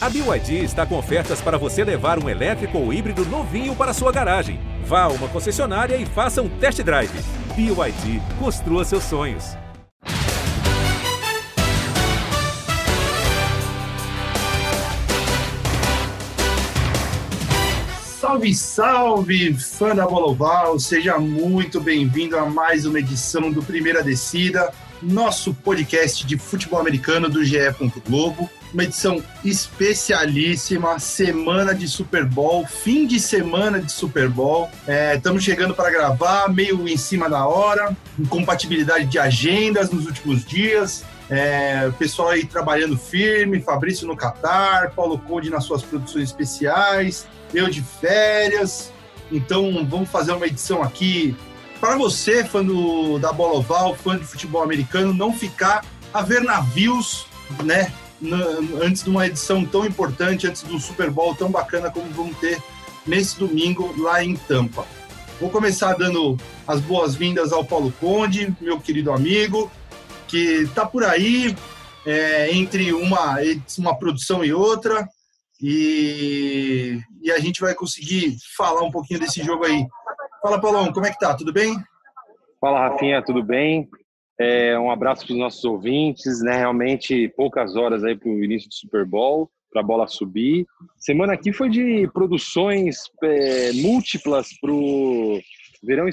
A BYD está com ofertas para você levar um elétrico ou híbrido novinho para sua garagem. Vá a uma concessionária e faça um test drive. BYD, construa seus sonhos. Salve, salve, fã da Bola Oval! Seja muito bem-vindo a mais uma edição do Primeira Descida, nosso podcast de futebol americano do GE. Globo. Uma edição especialíssima, semana de Super Bowl, fim de semana de Super Bowl. Estamos é, chegando para gravar, meio em cima da hora, incompatibilidade de agendas nos últimos dias. É, o pessoal aí trabalhando firme, Fabrício no Catar, Paulo Conde nas suas produções especiais, eu de férias. Então vamos fazer uma edição aqui para você, fã do, da bola oval, fã de futebol americano, não ficar a ver navios, né? Antes de uma edição tão importante, antes do Super Bowl tão bacana como vamos ter nesse domingo lá em Tampa. Vou começar dando as boas-vindas ao Paulo Conde, meu querido amigo, que está por aí é, entre uma, uma produção e outra, e, e a gente vai conseguir falar um pouquinho desse jogo aí. Fala, Paulão, como é que tá? Tudo bem? Fala, Rafinha, tudo bem? É, um abraço para os nossos ouvintes, né? Realmente poucas horas aí para o início do Super Bowl, para a bola subir. Semana aqui foi de produções é, múltiplas para o verão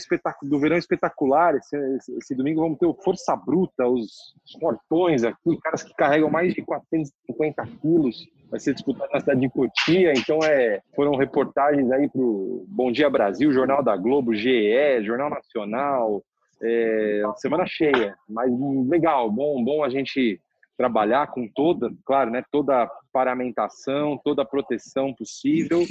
do verão espetacular. Esse, esse, domingo vamos ter o Força Bruta, os, os portões aqui, caras que carregam mais de 450 quilos vai ser disputado na cidade de Cotia, então é, foram reportagens aí para o Bom Dia Brasil, Jornal da Globo, GE, Jornal Nacional, é, semana cheia, mas legal, bom, bom a gente trabalhar com toda, claro, né, toda a paramentação, toda a proteção possível,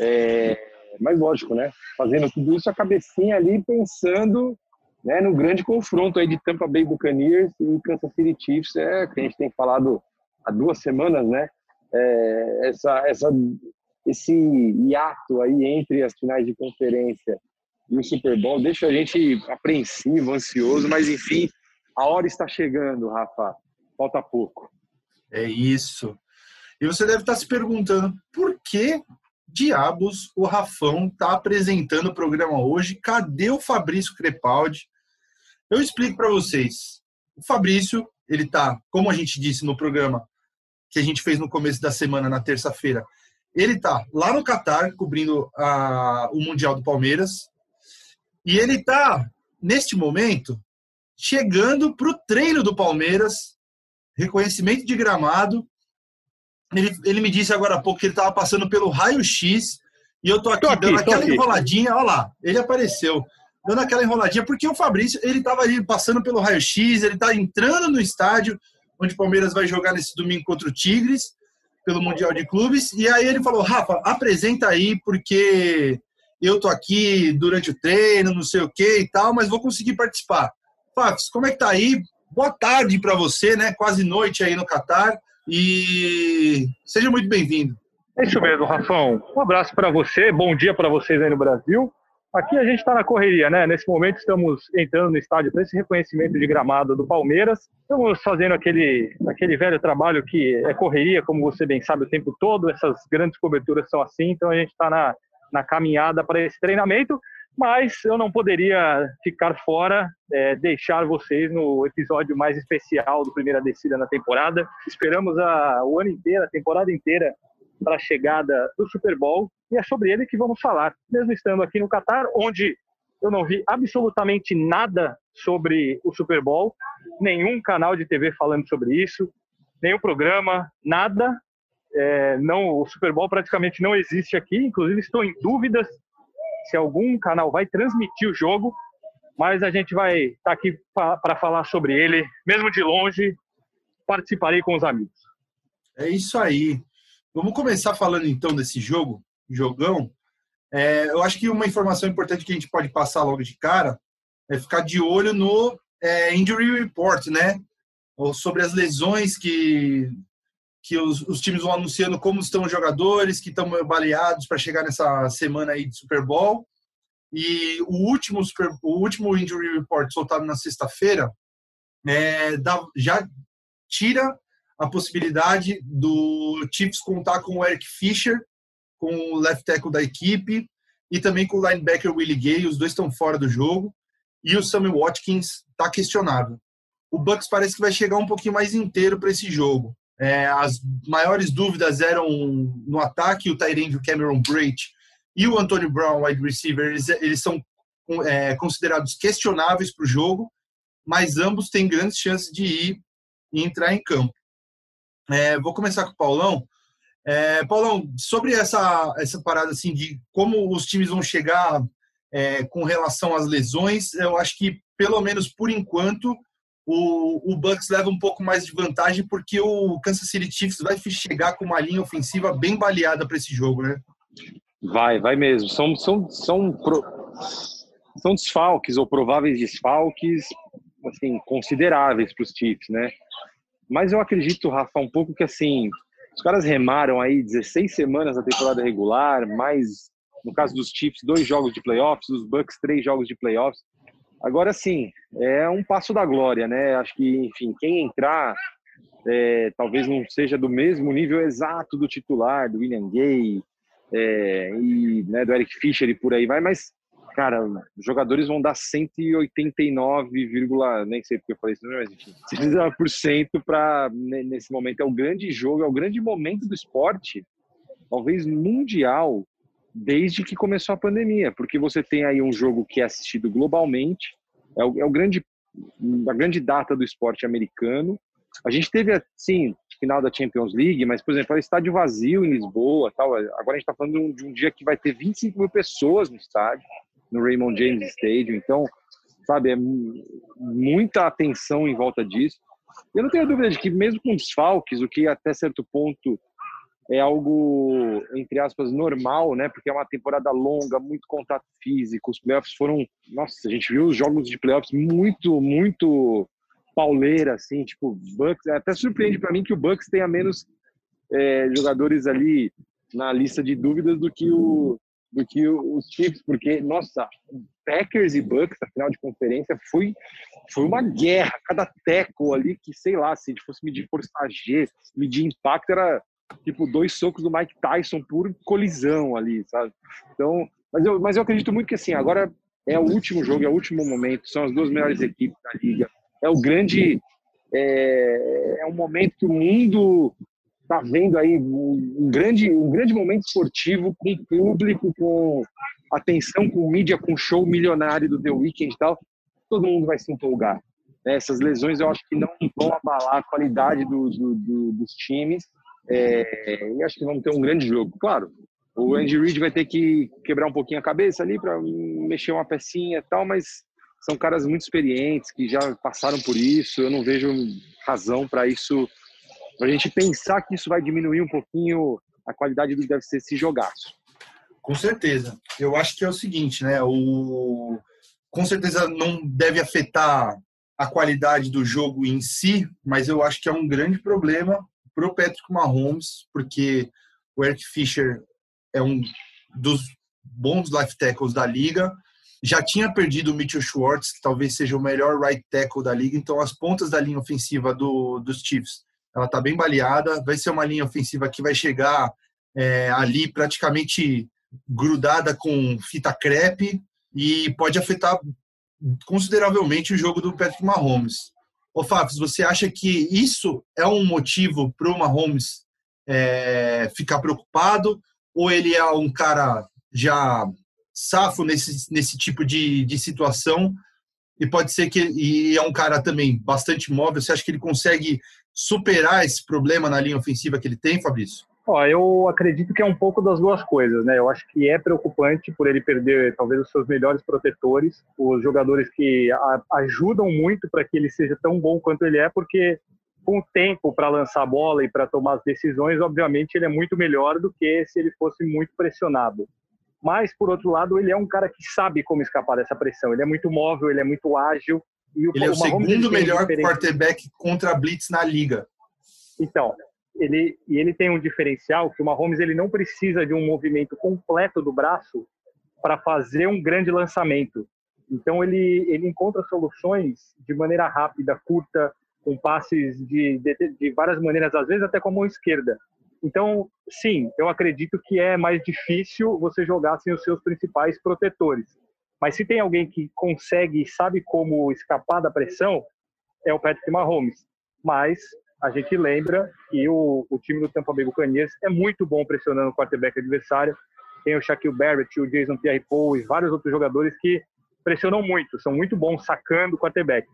é, mas lógico, né, fazendo tudo isso a cabecinha ali pensando né, no grande confronto aí de Tampa Bay Buccaneers e Kansas City Chiefs, é que a gente tem falado há duas semanas, né, é, essa, essa, esse hiato aí entre as finais de conferência e o Super Bowl deixa a gente apreensivo, ansioso, mas enfim, a hora está chegando, Rafa. Falta pouco. É isso. E você deve estar se perguntando por que diabos o Rafão está apresentando o programa hoje? Cadê o Fabrício Crepaldi? Eu explico para vocês. O Fabrício, ele está, como a gente disse no programa que a gente fez no começo da semana, na terça-feira, ele está lá no Catar, cobrindo a, o Mundial do Palmeiras. E ele está, neste momento, chegando para o treino do Palmeiras, reconhecimento de gramado. Ele, ele me disse agora há pouco que ele estava passando pelo raio-x. E eu tô aqui, tô aqui dando aquela aqui. enroladinha. Olha lá, ele apareceu. Dando aquela enroladinha, porque o Fabrício, ele estava ali passando pelo raio-x, ele está entrando no estádio onde o Palmeiras vai jogar nesse domingo contra o Tigres, pelo Mundial de Clubes. E aí ele falou: Rafa, apresenta aí, porque eu tô aqui durante o treino, não sei o que e tal, mas vou conseguir participar. Fafs, como é que tá aí? Boa tarde para você, né? Quase noite aí no Catar. E seja muito bem-vindo. É isso mesmo, Rafão. Um abraço para você, bom dia para vocês aí no Brasil. Aqui a gente está na correria, né? Nesse momento estamos entrando no estádio para esse reconhecimento de gramado do Palmeiras. Estamos fazendo aquele, aquele velho trabalho que é correria, como você bem sabe, o tempo todo. Essas grandes coberturas são assim, então a gente está na, na caminhada para esse treinamento. Mas eu não poderia ficar fora, é, deixar vocês no episódio mais especial do Primeira Descida na temporada. Esperamos a, o ano inteiro, a temporada inteira, para a chegada do Super Bowl e é sobre ele que vamos falar, mesmo estando aqui no Catar, onde eu não vi absolutamente nada sobre o Super Bowl, nenhum canal de TV falando sobre isso, nenhum programa, nada. É, não, o Super Bowl praticamente não existe aqui, inclusive estou em dúvidas se algum canal vai transmitir o jogo, mas a gente vai estar tá aqui para falar sobre ele, mesmo de longe, participarei com os amigos. É isso aí. Vamos começar falando então desse jogo, jogão. É, eu acho que uma informação importante que a gente pode passar logo de cara é ficar de olho no é, injury report, né? Ou sobre as lesões que, que os, os, times vão anunciando como estão os jogadores que estão baleados para chegar nessa semana aí de Super Bowl. E o último, super, o último injury report soltado na sexta-feira é, já tira a possibilidade do Chiefs contar com o Eric Fisher, com o left tackle da equipe, e também com o linebacker Willie Gay, os dois estão fora do jogo, e o Sammy Watkins está questionável. O Bucks parece que vai chegar um pouquinho mais inteiro para esse jogo. É, as maiores dúvidas eram no ataque, o Tyrande, o Cameron Brate e o Antonio Brown, wide receiver, eles, eles são é, considerados questionáveis para o jogo, mas ambos têm grandes chances de ir e entrar em campo. É, vou começar com o Paulão. É, Paulão, sobre essa, essa parada assim de como os times vão chegar é, com relação às lesões, eu acho que, pelo menos por enquanto, o, o Bucks leva um pouco mais de vantagem porque o Kansas City Chiefs vai chegar com uma linha ofensiva bem baleada para esse jogo, né? Vai, vai mesmo. São, são, são, pro... são desfalques ou prováveis desfalques assim, consideráveis para os Chiefs, né? Mas eu acredito, Rafa, um pouco que assim, os caras remaram aí 16 semanas da temporada regular, mais, no caso dos Chiefs, dois jogos de playoffs, dos Bucks, três jogos de playoffs. Agora sim, é um passo da glória, né? Acho que, enfim, quem entrar é, talvez não seja do mesmo nível exato do titular, do William Gay é, e né, do Eric Fischer e por aí vai, mas cara, os jogadores vão dar 189, nem sei porque eu falei isso, mas enfim, 100% para nesse momento é o grande jogo, é o grande momento do esporte, talvez mundial, desde que começou a pandemia, porque você tem aí um jogo que é assistido globalmente, é o, é o grande a grande data do esporte americano. A gente teve assim final da Champions League, mas por exemplo, é estádio vazio em Lisboa, tal. Agora a gente está falando de um, de um dia que vai ter 25 mil pessoas no estádio no Raymond James Stadium. Então, sabe, é muita atenção em volta disso. Eu não tenho dúvida de que, mesmo com desfalques, o que até certo ponto é algo, entre aspas, normal, né? Porque é uma temporada longa, muito contato físico. Os playoffs foram. Nossa, a gente viu os jogos de playoffs muito, muito pauleira, assim. Tipo, Bucks. É até surpreende para mim que o Bucks tenha menos é, jogadores ali na lista de dúvidas do que o, do que os Chiefs, porque, nossa, Packers e Bucks, na final de conferência, foi, foi uma guerra. Cada teco ali, que sei lá, se a fosse medir força G, medir impacto, era tipo dois socos do Mike Tyson por colisão ali, sabe? Então, mas eu, mas eu acredito muito que assim, agora é o último jogo, é o último momento, são as duas melhores equipes da liga. É o grande. É, é um momento que o mundo está vendo aí um grande, um grande momento esportivo com público, com atenção, com mídia, com show milionário do The Weeknd e tal, todo mundo vai se empolgar. Né? Essas lesões eu acho que não vão abalar a qualidade do, do, do, dos times é, e acho que vamos ter um grande jogo. Claro, o Andy Reid vai ter que quebrar um pouquinho a cabeça ali para mexer uma pecinha e tal, mas são caras muito experientes que já passaram por isso. Eu não vejo razão para isso para a gente pensar que isso vai diminuir um pouquinho a qualidade do que deve ser esse jogaço. Com certeza. Eu acho que é o seguinte, né? O... Com certeza não deve afetar a qualidade do jogo em si, mas eu acho que é um grande problema para o Patrick Mahomes, porque o Eric Fischer é um dos bons left tackles da liga. Já tinha perdido o Mitchell Schwartz, que talvez seja o melhor right tackle da liga. Então, as pontas da linha ofensiva do, dos Chiefs ela está bem baleada. Vai ser uma linha ofensiva que vai chegar é, ali praticamente grudada com fita crepe e pode afetar consideravelmente o jogo do Patrick Mahomes. Ô Fábio, você acha que isso é um motivo para o Mahomes é, ficar preocupado? Ou ele é um cara já safo nesse, nesse tipo de, de situação e pode ser que e é um cara também bastante móvel. Você acha que ele consegue superar esse problema na linha ofensiva que ele tem, Fabrício? Ó, eu acredito que é um pouco das duas coisas, né? Eu acho que é preocupante por ele perder talvez os seus melhores protetores, os jogadores que a, ajudam muito para que ele seja tão bom quanto ele é, porque com o tempo para lançar a bola e para tomar as decisões, obviamente ele é muito melhor do que se ele fosse muito pressionado. Mas por outro lado, ele é um cara que sabe como escapar dessa pressão. Ele é muito móvel, ele é muito ágil e o, ele é o segundo melhor quarterback contra blitz na liga. Então, ele e ele tem um diferencial que o Mahomes ele não precisa de um movimento completo do braço para fazer um grande lançamento. Então ele ele encontra soluções de maneira rápida, curta, com passes de, de, de várias maneiras, às vezes até com a mão esquerda. Então, sim, eu acredito que é mais difícil você jogar sem os seus principais protetores. Mas se tem alguém que consegue e sabe como escapar da pressão, é o Patrick Mahomes. Mas a gente lembra que o, o time do Tampa Bay Buccaneers é muito bom pressionando o quarterback adversário. Tem o Shaquille Barrett, o Jason Pierre-Paul e vários outros jogadores que pressionam muito, são muito bons sacando o quarterback.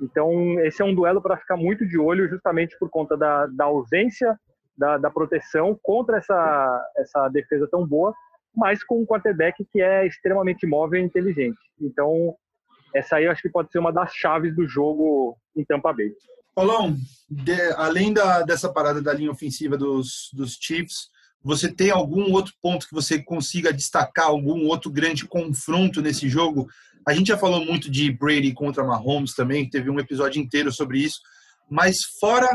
Então, esse é um duelo para ficar muito de olho, justamente por conta da, da ausência da, da, proteção contra essa, essa defesa tão boa, mas com um quarterback que é extremamente móvel e inteligente. Então, essa aí eu acho que pode ser uma das chaves do jogo em Tampa Bay. Paulão, de, além da, dessa parada da linha ofensiva dos, dos Chiefs, você tem algum outro ponto que você consiga destacar, algum outro grande confronto nesse jogo? A gente já falou muito de Brady contra Mahomes também, teve um episódio inteiro sobre isso, mas fora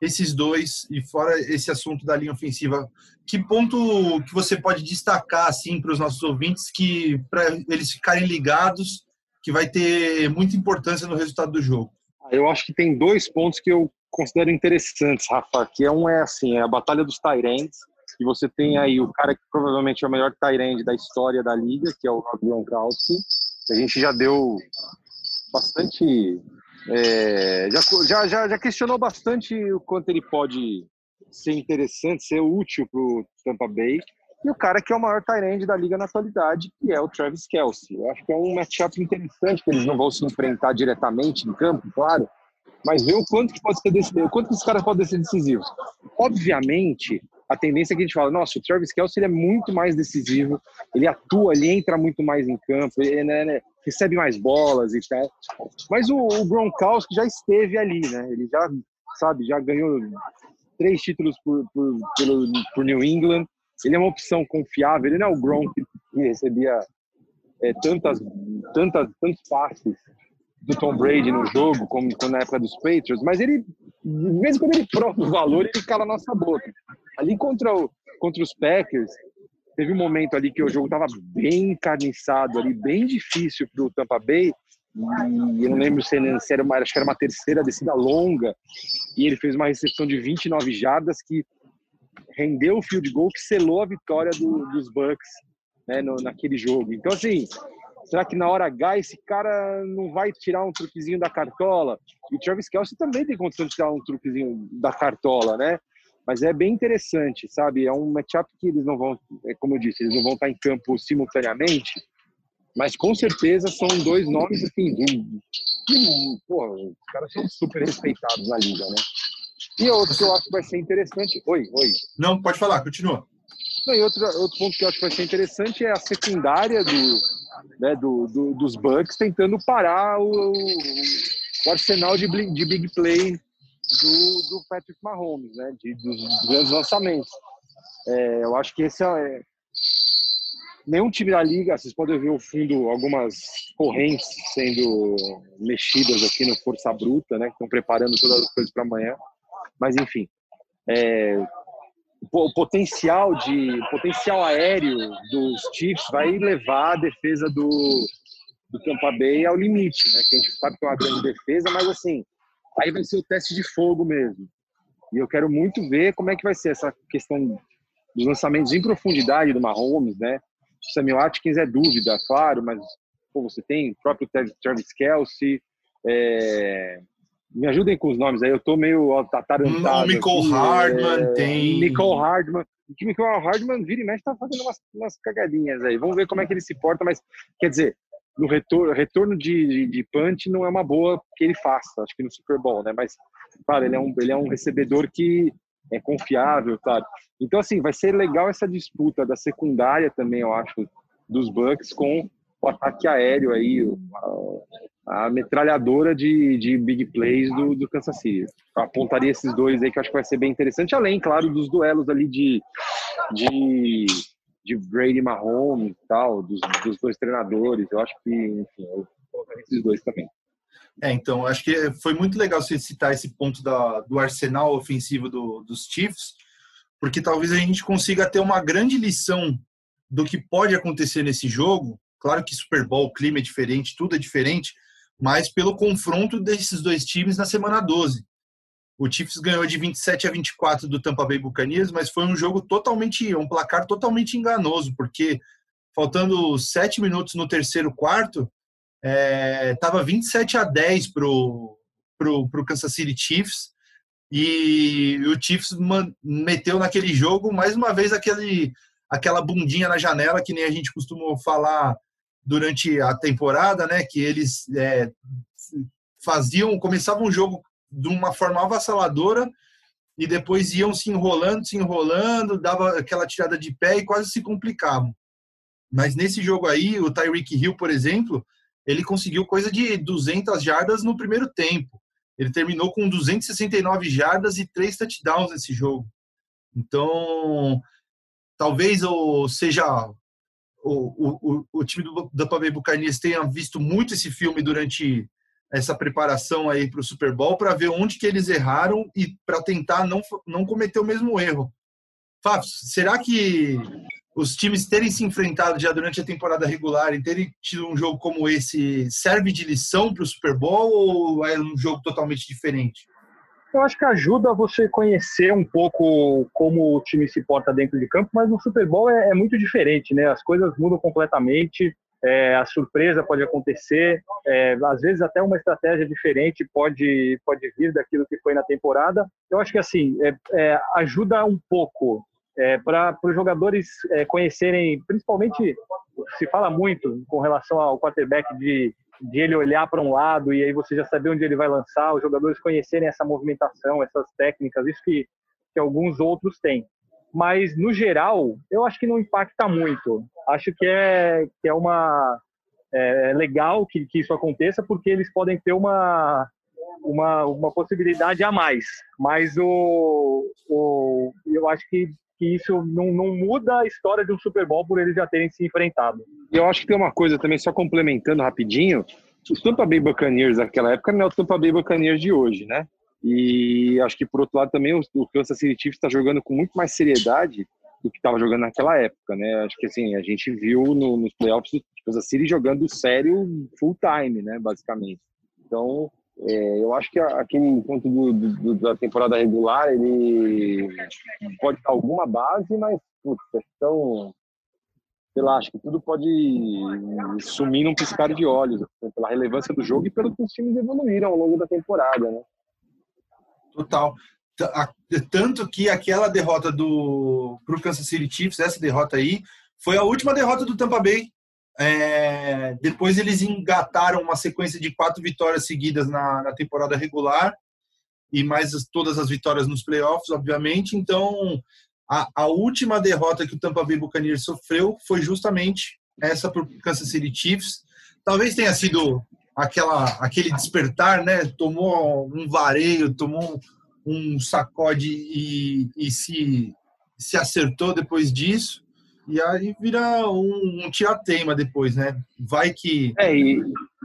esses dois e fora esse assunto da linha ofensiva, que ponto que você pode destacar assim para os nossos ouvintes que para eles ficarem ligados que vai ter muita importância no resultado do jogo? Eu acho que tem dois pontos que eu considero interessantes, Rafa, que é um é assim, é a batalha dos Tyrants, e você tem aí o cara que provavelmente é o melhor Tyrant da história da liga, que é o Rob Gronkowski. A gente já deu bastante é, já, já, já questionou bastante o quanto ele pode ser interessante, ser útil para o Tampa Bay. E o cara que é o maior Tyrande da liga na atualidade, que é o Travis Kelsey. Eu acho que é um matchup interessante, que eles não vão se enfrentar diretamente em campo, claro, mas ver o quanto que pode ser decisivo, quanto que os caras podem ser decisivos. Obviamente, a tendência é que a gente fala, nossa, o Travis Kelsey ele é muito mais decisivo, ele atua, ele entra muito mais em campo, ele né, né, recebe mais bolas e tal. Mas o, o Gronkowski já esteve ali, né? Ele já, sabe, já ganhou três títulos por, por, pelo, por New England, ele é uma opção confiável, ele não é o Gronk que recebia é, tantas, tantas, tantos passes do Tom Brady no jogo, como, na época dos Patriots, mas ele, mesmo quando ele prova o valor, ele cala a nossa boca. Ali contra, o, contra os Packers, teve um momento ali que o jogo estava bem encarniçado ali, bem difícil para o Tampa Bay, e eu não lembro se era uma, acho que era uma terceira descida longa, e ele fez uma recepção de 29 jardas que rendeu o field goal que selou a vitória do, dos Bucks né, no, naquele jogo. Então, assim, será que na hora H esse cara não vai tirar um truquezinho da cartola? E o Travis Kelsey também tem condição de tirar um truquezinho da cartola, né? Mas é bem interessante, sabe? É um matchup que eles não vão, é como eu disse, eles não vão estar em campo simultaneamente, mas com certeza são dois nomes assim, de, pô, os caras são super respeitados na liga, né? E outro que eu acho que vai ser interessante. Oi, oi. Não, pode falar, continua. e outro, outro ponto que eu acho que vai ser interessante é a secundária do, né, do, do dos Bucks tentando parar o, o arsenal de, de big play do, do Patrick Mahomes, né, de, dos, dos grandes lançamentos. É, eu acho que esse é, nenhum time da liga, vocês podem ver o fundo, algumas correntes sendo mexidas aqui no Força Bruta, né? Que estão preparando todas as coisas para amanhã. Mas enfim, é, o potencial de potencial aéreo dos Chiefs vai levar a defesa do, do Tampa Bay ao limite, né? Que a gente sabe que é uma grande defesa, mas assim, aí vai ser o teste de fogo mesmo. E eu quero muito ver como é que vai ser essa questão dos lançamentos em profundidade do Mahomes, né? O Samuel Atkins é dúvida, claro, mas pô, você tem o próprio Travis Kelsey, é, me ajudem com os nomes aí, eu tô meio atarantado. O Nicole Hardman é... tem. Nicole Hardman. O que Nicole Hardman vira e mexe tá fazendo umas, umas cagadinhas aí. Vamos ver como é que ele se porta, mas quer dizer, no retorno, retorno de, de, de punch não é uma boa que ele faça, acho que no Super Bowl, né? Mas, claro, ele é um, ele é um recebedor que é confiável, claro. Então, assim, vai ser legal essa disputa da secundária também, eu acho, dos Bucks com o ataque aéreo aí, a, a metralhadora de, de big plays do, do Kansas City. Eu apontaria esses dois aí que eu acho que vai ser bem interessante, além, claro, dos duelos ali de, de, de Brady Mahomes e tal, dos, dos dois treinadores. Eu acho que, enfim, eu colocaria esses dois também. É, então, acho que foi muito legal você citar esse ponto da, do arsenal ofensivo do, dos Chiefs, porque talvez a gente consiga ter uma grande lição do que pode acontecer nesse jogo Claro que Super Bowl, o clima é diferente, tudo é diferente, mas pelo confronto desses dois times na semana 12. O Chiefs ganhou de 27 a 24 do Tampa Bay Buccaneers, mas foi um jogo totalmente, um placar totalmente enganoso, porque faltando sete minutos no terceiro quarto, estava é, 27 a 10 pro, pro, pro Kansas City Chiefs e o Chiefs meteu naquele jogo mais uma vez aquele aquela bundinha na janela que nem a gente costumou falar durante a temporada, né? Que eles é, faziam, começavam o jogo de uma forma avassaladora e depois iam se enrolando, se enrolando, dava aquela tirada de pé e quase se complicavam. Mas nesse jogo aí, o Tyreek Hill, por exemplo, ele conseguiu coisa de 200 jardas no primeiro tempo. Ele terminou com 269 jardas e três touchdowns nesse jogo. Então, talvez ou seja o, o, o time do Tampa Bay Buccaneers tenha visto muito esse filme durante essa preparação aí para o Super Bowl para ver onde que eles erraram e para tentar não, não cometer o mesmo erro. Fábio, será que os times terem se enfrentado já durante a temporada regular e terem tido um jogo como esse serve de lição para o Super Bowl ou é um jogo totalmente diferente? Eu acho que ajuda você conhecer um pouco como o time se porta dentro de campo, mas no Super Bowl é, é muito diferente, né? As coisas mudam completamente, é, a surpresa pode acontecer, é, às vezes até uma estratégia diferente pode pode vir daquilo que foi na temporada. Eu acho que assim é, é ajuda um pouco é, para os jogadores é, conhecerem, principalmente se fala muito com relação ao quarterback de, de ele olhar para um lado e aí você já saber onde ele vai lançar, os jogadores conhecerem essa movimentação, essas técnicas, isso que, que alguns outros têm. Mas, no geral, eu acho que não impacta muito. Acho que é, que é uma. É legal que, que isso aconteça, porque eles podem ter uma, uma, uma possibilidade a mais. Mas o, o, eu acho que que isso não, não, muda a história de um Super Bowl por eles já terem se enfrentado. E eu acho que tem uma coisa também, só complementando rapidinho, o Tampa Bay Buccaneers naquela época não é o Tampa Bay Buccaneers de hoje, né? E acho que por outro lado também o Kansas City Chiefs está jogando com muito mais seriedade do que estava jogando naquela época, né? Acho que assim, a gente viu no, nos playoffs o Kansas City jogando sério full time, né, basicamente. Então, é, eu acho que aquele ponto do, do, da temporada regular, ele pode dar alguma base, mas, putz, questão, sei lá, acho que tudo pode sumir num piscar de olhos, assim, pela relevância do jogo e pelo que os times evoluíram ao longo da temporada, né? Total. Tanto que aquela derrota do pro Kansas City Chiefs, essa derrota aí, foi a última derrota do Tampa Bay é, depois eles engataram uma sequência de quatro vitórias seguidas na, na temporada regular e mais as, todas as vitórias nos playoffs, obviamente. Então, a, a, última derrota que o Tampa Bay Buccaneers sofreu foi justamente essa para o Kansas City Chiefs. Talvez tenha sido aquela, aquele despertar, né? Tomou um vareio, tomou um sacode e, e se, se acertou depois disso. E aí vira um, um tiratema depois, né? Vai que. É, e,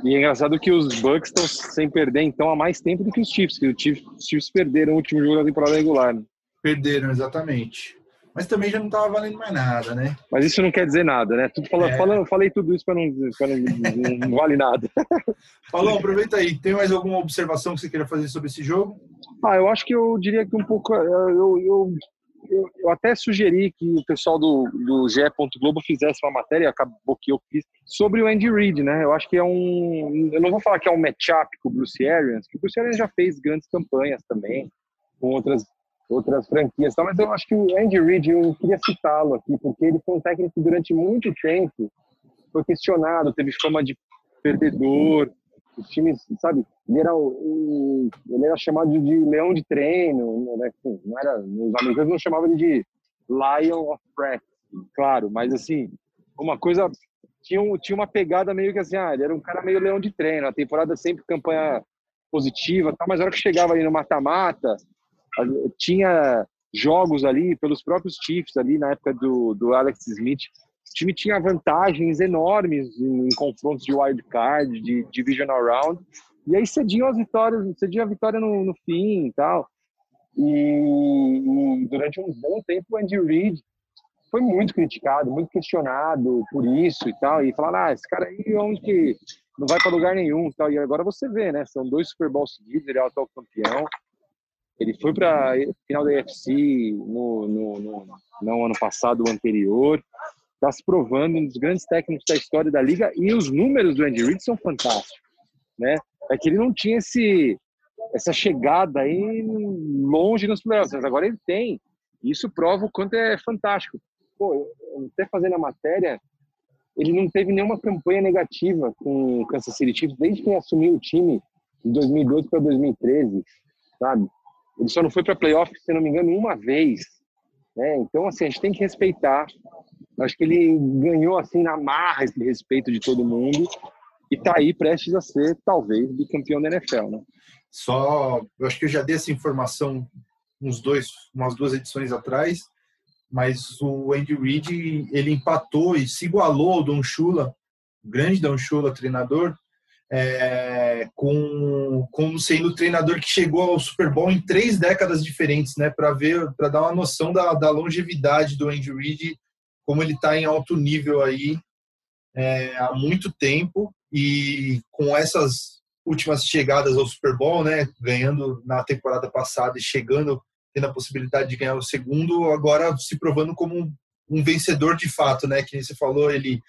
e é engraçado que os Bucks estão sem perder, então, há mais tempo do que os Chiefs, que os Chiefs, Chiefs perderam o último jogo da temporada regular. Né? Perderam, exatamente. Mas também já não estava valendo mais nada, né? Mas isso não quer dizer nada, né? Tudo fala, é. fala, falei tudo isso para não, não, não vale nada. Falou, aproveita aí. Tem mais alguma observação que você queira fazer sobre esse jogo? Ah, eu acho que eu diria que um pouco. Eu, eu eu, eu, até sugeri que o pessoal do, do GE. Globo fizesse uma matéria, acabou que eu fiz, sobre o Andy Reid, né? Eu acho que é um. Eu não vou falar que é um matchup com o Bruce Arians, que o Bruce Arians já fez grandes campanhas também, com outras, outras franquias, tá? mas eu acho que o Andy Reid, eu queria citá-lo aqui, porque ele foi um técnico durante muito tempo, foi questionado, teve fama de perdedor, os times, sabe, ele era, ele era chamado de, leão de treino, né? Assim, não era, os americanos não chamavam ele de lion of practice, claro, mas assim, uma coisa tinha, um, tinha uma pegada meio que assim, ah, ele era um cara meio leão de treino, a temporada sempre campanha positiva, tá, mas na hora que chegava ali no mata-mata, tinha jogos ali pelos próprios Chiefs ali na época do, do Alex Smith o time tinha vantagens enormes em, em confrontos de wild card, de divisional round, e aí cediam as vitórias, cediam a vitória no, no fim e tal. E, e, durante um bom tempo o Andy Reid foi muito criticado, muito questionado por isso e tal, e falaram, ah, esse cara aí onde que não vai para lugar nenhum e tal. E agora você vê, né? São dois Super Bowls seguidos, ele é o atual campeão. Ele foi para final da UFC no, no, no, no ano passado, o anterior. Está se provando um dos grandes técnicos da história da liga e os números do Andy Reid são fantásticos, né? É que ele não tinha esse essa chegada aí longe nos playoffs, mas agora ele tem. Isso prova o quanto é fantástico. Pô, até fazendo a matéria, ele não teve nenhuma campanha negativa com o Kansas City Chiefs desde que assumiu o time de 2012 para 2013, sabe? Ele só não foi para playoff, se não me engano, uma vez. Né? Então, assim, a gente tem que respeitar. Acho que ele ganhou, assim, na marra esse respeito de todo mundo e está aí prestes a ser, talvez, bicampeão da NFL, né? Só, eu acho que eu já dei essa informação uns dois, umas duas edições atrás, mas o Andy Reid, ele empatou e se igualou ao Don Shula, o grande Don Shula, treinador, é, com, com sendo o treinador que chegou ao Super Bowl em três décadas diferentes, né? Para ver, para dar uma noção da, da longevidade do Andy Reid, como ele está em alto nível aí é, há muito tempo e com essas últimas chegadas ao Super Bowl, né? Ganhando na temporada passada e chegando tendo a possibilidade de ganhar o segundo, agora se provando como um, um vencedor de fato, né? Que você falou, ele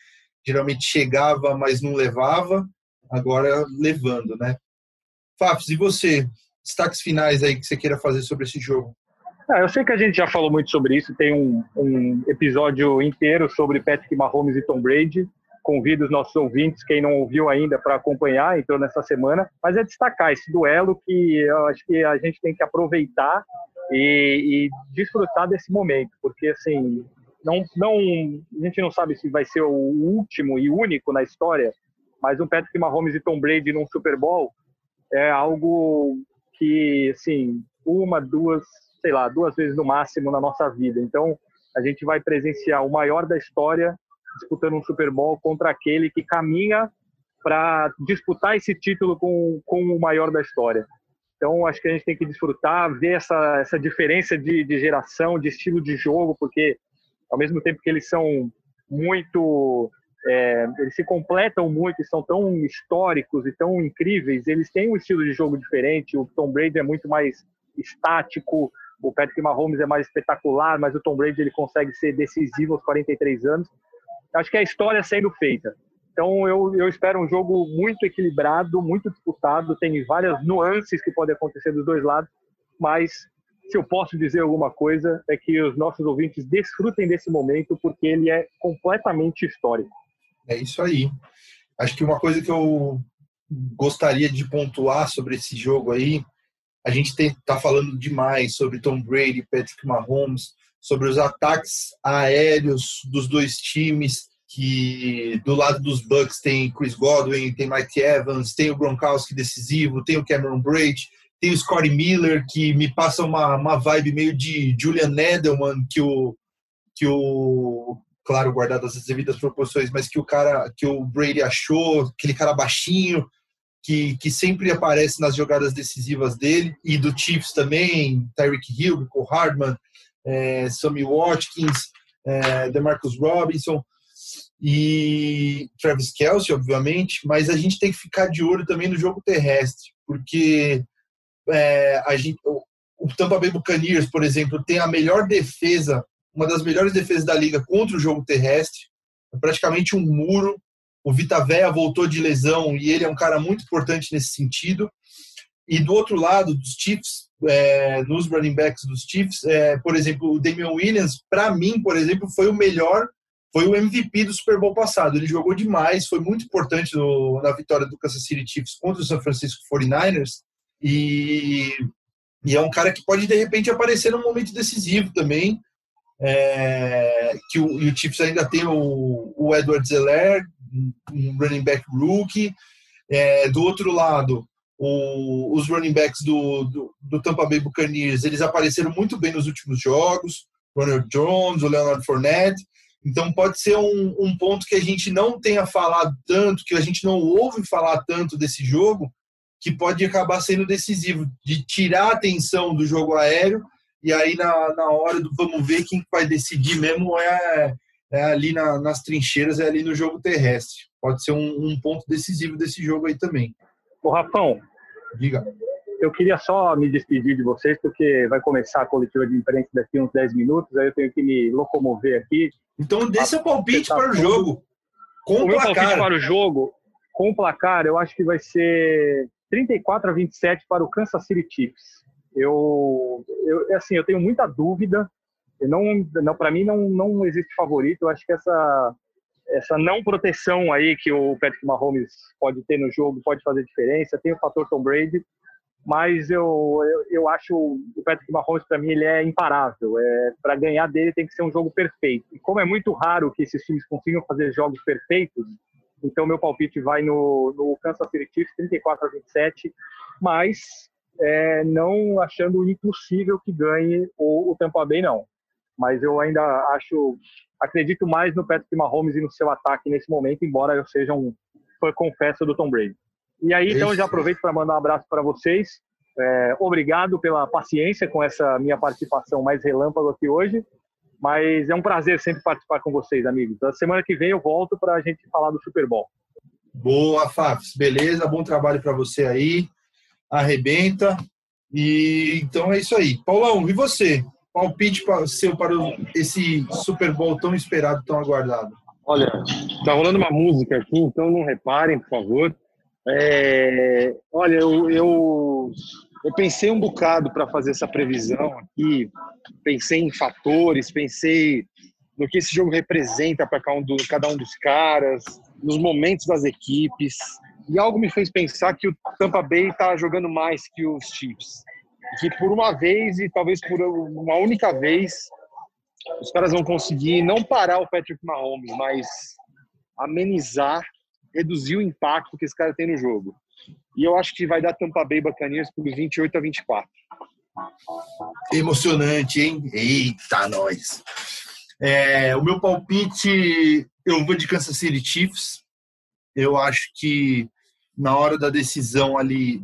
geralmente chegava, mas não levava agora levando, né? Fafs, e você? Destaques finais aí que você queira fazer sobre esse jogo? Ah, eu sei que a gente já falou muito sobre isso, tem um, um episódio inteiro sobre Patrick Mahomes e Tom Brady. Convido os nossos ouvintes, quem não ouviu ainda, para acompanhar, entrou nessa semana. Mas é destacar esse duelo que eu acho que a gente tem que aproveitar e, e desfrutar desse momento, porque assim, não, não, a gente não sabe se vai ser o último e único na história mas um Patrick Mahomes e Tom Brady num Super Bowl é algo que, assim, uma, duas, sei lá, duas vezes no máximo na nossa vida. Então, a gente vai presenciar o maior da história disputando um Super Bowl contra aquele que caminha para disputar esse título com, com o maior da história. Então, acho que a gente tem que desfrutar, ver essa, essa diferença de, de geração, de estilo de jogo, porque ao mesmo tempo que eles são muito é, eles se completam muito e são tão históricos e tão incríveis. Eles têm um estilo de jogo diferente. O Tom Brady é muito mais estático, o Patrick Mahomes é mais espetacular, mas o Tom Brady ele consegue ser decisivo aos 43 anos. Acho que é a história sendo feita. Então eu, eu espero um jogo muito equilibrado, muito disputado. Tem várias nuances que podem acontecer dos dois lados, mas se eu posso dizer alguma coisa é que os nossos ouvintes desfrutem desse momento porque ele é completamente histórico. É isso aí. Acho que uma coisa que eu gostaria de pontuar sobre esse jogo aí, a gente está falando demais sobre Tom Brady, Patrick Mahomes, sobre os ataques aéreos dos dois times, que do lado dos Bucks tem Chris Godwin, tem Mike Evans, tem o Gronkowski decisivo, tem o Cameron Braid, tem o Scottie Miller, que me passa uma, uma vibe meio de Julian Edelman, que o, que o claro, guardadas as devidas proporções, mas que o cara, que o Brady achou, aquele cara baixinho, que, que sempre aparece nas jogadas decisivas dele, e do Chiefs também, Tyreek Hill, Cole Hardman, é, Sammy Watkins, é, DeMarcus Robinson e Travis Kelsey, obviamente, mas a gente tem que ficar de olho também no jogo terrestre, porque é, a gente, o Tampa Bay Buccaneers, por exemplo, tem a melhor defesa uma das melhores defesas da liga contra o jogo terrestre, é praticamente um muro. O Vita Vea voltou de lesão e ele é um cara muito importante nesse sentido. E do outro lado, dos Chiefs, é, nos running backs dos Chiefs, é, por exemplo, o Damian Williams, para mim, por exemplo, foi o melhor, foi o MVP do Super Bowl passado. Ele jogou demais, foi muito importante no, na vitória do Kansas City Chiefs contra o San Francisco 49ers. E, e é um cara que pode, de repente, aparecer num momento decisivo também é, que o, e o Chiefs ainda tem o, o Edward Zeller, um running back rookie. É, do outro lado, o, os running backs do, do, do, Tampa Bay Buccaneers, eles apareceram muito bem nos últimos jogos. Ronald Jones, o Leonard Fournette. Então pode ser um, um ponto que a gente não tenha falado tanto, que a gente não ouve falar tanto desse jogo, que pode acabar sendo decisivo, de tirar a atenção do jogo aéreo e aí na, na hora do vamos ver quem vai decidir mesmo é, é ali na, nas trincheiras, é ali no jogo terrestre. Pode ser um, um, ponto decisivo desse jogo aí também. Ô Rafão, diga. eu queria só me despedir de vocês, porque vai começar a coletiva de imprensa daqui uns 10 minutos, aí eu tenho que me locomover aqui. Então, dê seu palpite para o jogo. Com o, meu placar. palpite para o jogo, com o placar, eu acho que vai ser 34 a 27 para o Kansas City Chiefs. Eu, eu assim, eu tenho muita dúvida. não, não para mim não, não existe favorito. Eu acho que essa essa não proteção aí que o Patrick Mahomes pode ter no jogo pode fazer diferença. Tem o fator Tom Brady, mas eu, eu, eu acho o Patrick Mahomes, para mim, ele é imparável. É, para ganhar dele tem que ser um jogo perfeito. E como é muito raro que esses times consigam fazer jogos perfeitos, então meu palpite vai no, no Kansas City Chiefs 34 a 27, mas é, não achando impossível que ganhe o, o Tampa Bay, não. Mas eu ainda acho, acredito mais no Patrick Mahomes e no seu ataque nesse momento, embora eu seja um fã confesso do Tom Brady. E aí, então, já aproveito para mandar um abraço para vocês. É, obrigado pela paciência com essa minha participação mais relâmpago aqui hoje. Mas é um prazer sempre participar com vocês, amigos. Na semana que vem eu volto para a gente falar do Super Bowl. Boa, Fafs. Beleza, bom trabalho para você aí. Arrebenta. E então é isso aí. Paulão, e você? Palpite seu para esse Super Bowl tão esperado, tão aguardado? Olha, tá rolando uma música aqui, então não reparem, por favor. É, olha, eu, eu, eu, pensei um bocado para fazer essa previsão aqui, pensei em fatores, pensei no que esse jogo representa para cada, um cada um dos caras, nos momentos das equipes, e algo me fez pensar que o Tampa Bay está jogando mais que os Chiefs. Que por uma vez, e talvez por uma única vez, os caras vão conseguir não parar o Patrick Mahomes, mas amenizar reduzir o impacto que esse cara tem no jogo. E eu acho que vai dar Tampa Bay Buccaneers por 28 a 24. Emocionante, hein? Eita, nós! É, o meu palpite, eu vou de Kansas City Chiefs. Eu acho que na hora da decisão ali,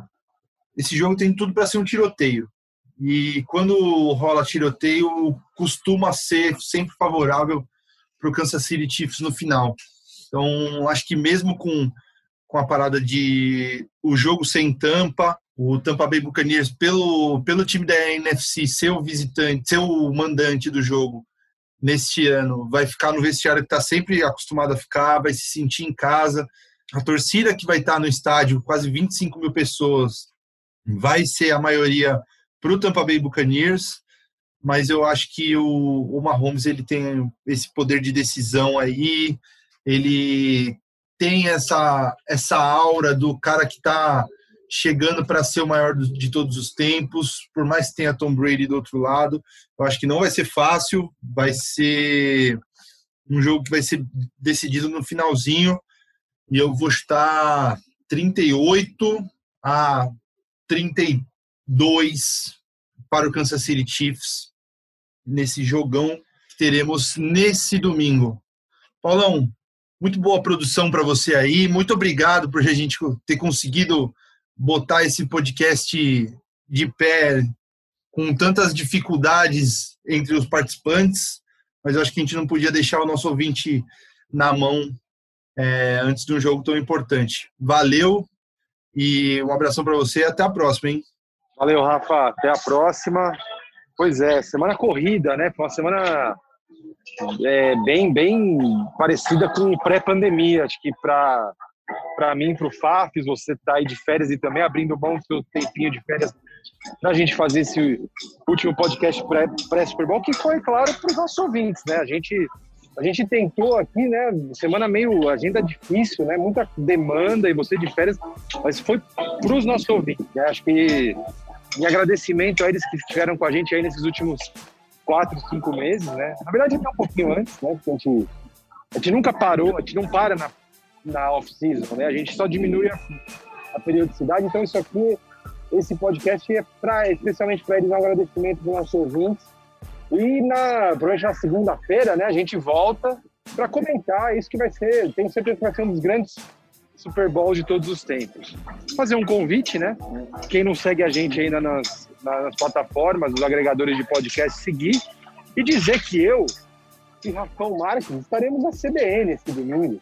esse jogo tem tudo para ser um tiroteio. E quando rola tiroteio, costuma ser sempre favorável para o Kansas City Chiefs no final. Então, acho que mesmo com, com a parada de o jogo sem tampa, o Tampa Bay Buccaneers, pelo, pelo time da NFC ser o visitante, ser o mandante do jogo neste ano, vai ficar no vestiário que está sempre acostumado a ficar, vai se sentir em casa. A torcida que vai estar no estádio, quase 25 mil pessoas, vai ser a maioria para o Tampa Bay Buccaneers, mas eu acho que o, o Mahomes ele tem esse poder de decisão aí, ele tem essa, essa aura do cara que está chegando para ser o maior de todos os tempos, por mais que tenha Tom Brady do outro lado. Eu acho que não vai ser fácil, vai ser um jogo que vai ser decidido no finalzinho, e eu vou estar 38 a 32 para o Kansas City Chiefs nesse jogão que teremos nesse domingo. Paulão, muito boa produção para você aí. Muito obrigado por a gente ter conseguido botar esse podcast de pé com tantas dificuldades entre os participantes, mas eu acho que a gente não podia deixar o nosso ouvinte na mão é, antes de um jogo tão importante. Valeu e um abração para você até a próxima, hein? Valeu, Rafa. Até a próxima. Pois é, semana corrida, né? Foi uma semana é, bem, bem parecida com pré-pandemia. Acho que para para mim, para o Fafs, você tá aí de férias e também abrindo mão do seu tempinho de férias para a gente fazer esse último podcast pré-Super Bowl, que foi, claro, para os nossos ouvintes, né? A gente, a gente tentou aqui, né? Semana meio agenda difícil, né? Muita demanda e você de férias, mas foi para os nossos ouvintes, né? Acho que em agradecimento a eles que estiveram com a gente aí nesses últimos quatro, cinco meses, né? Na verdade, até um pouquinho antes, né? Porque a gente, a gente nunca parou, a gente não para na, na off-season, né? A gente só diminui a, a periodicidade. Então, isso aqui, esse podcast é pra, especialmente para eles um agradecimento dos nossos ouvintes. E na, provavelmente na segunda-feira, né? A gente volta para comentar isso que vai ser, tenho certeza que vai ser um dos grandes Super Bowls de todos os tempos. Fazer um convite, né? Quem não segue a gente ainda nas, nas plataformas, nos agregadores de podcast, seguir e dizer que eu e Rafão Marques estaremos na CBN esse domingo.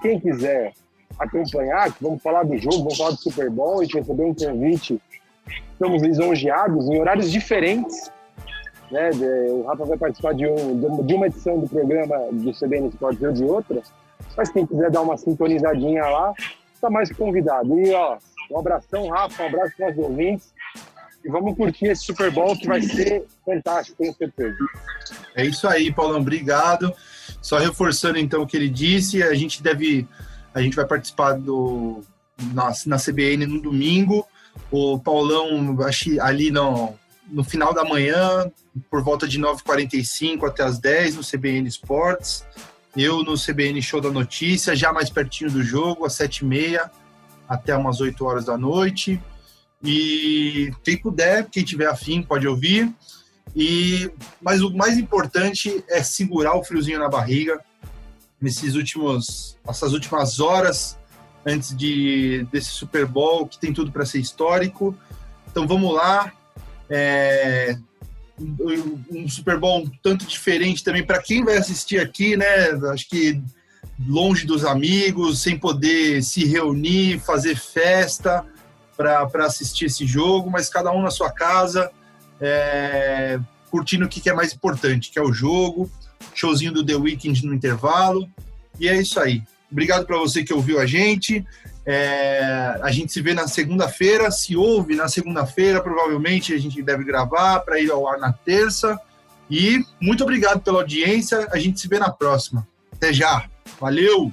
Quem quiser acompanhar, vamos falar do jogo, vamos falar do Super Bowl, a gente recebeu um convite estamos lisonjeados em horários diferentes. Né? O Rafa vai participar de, um, de uma edição do programa do CBN Esportes ou de outra. Mas quem quiser dar uma sintonizadinha lá, está mais convidado. E ó, um abração, Rafa, um abraço para os ouvintes. E vamos curtir esse Super Bowl que vai ser fantástico, tenho certeza. É isso aí, Paulão, obrigado. Só reforçando então o que ele disse, a gente deve, a gente vai participar do na, na CBN no domingo. O Paulão, ali no, no final da manhã, por volta de 9h45 até as 10 no CBN Esportes. Eu no CBN Show da Notícia, já mais pertinho do jogo, às 7h30 até umas 8 horas da noite. E quem puder, quem tiver afim, pode ouvir. E mas o mais importante é segurar o friozinho na barriga nesses últimos essas últimas horas antes de desse Super Bowl que tem tudo para ser histórico. Então vamos lá. É, um Super Bowl um tanto diferente também para quem vai assistir aqui, né? Acho que longe dos amigos, sem poder se reunir, fazer festa para assistir esse jogo, mas cada um na sua casa, é, curtindo o que, que é mais importante, que é o jogo, showzinho do The Weeknd no intervalo, e é isso aí. Obrigado para você que ouviu a gente. É, a gente se vê na segunda-feira. Se ouve na segunda-feira, provavelmente a gente deve gravar para ir ao ar na terça. E muito obrigado pela audiência. A gente se vê na próxima. Até já. Valeu!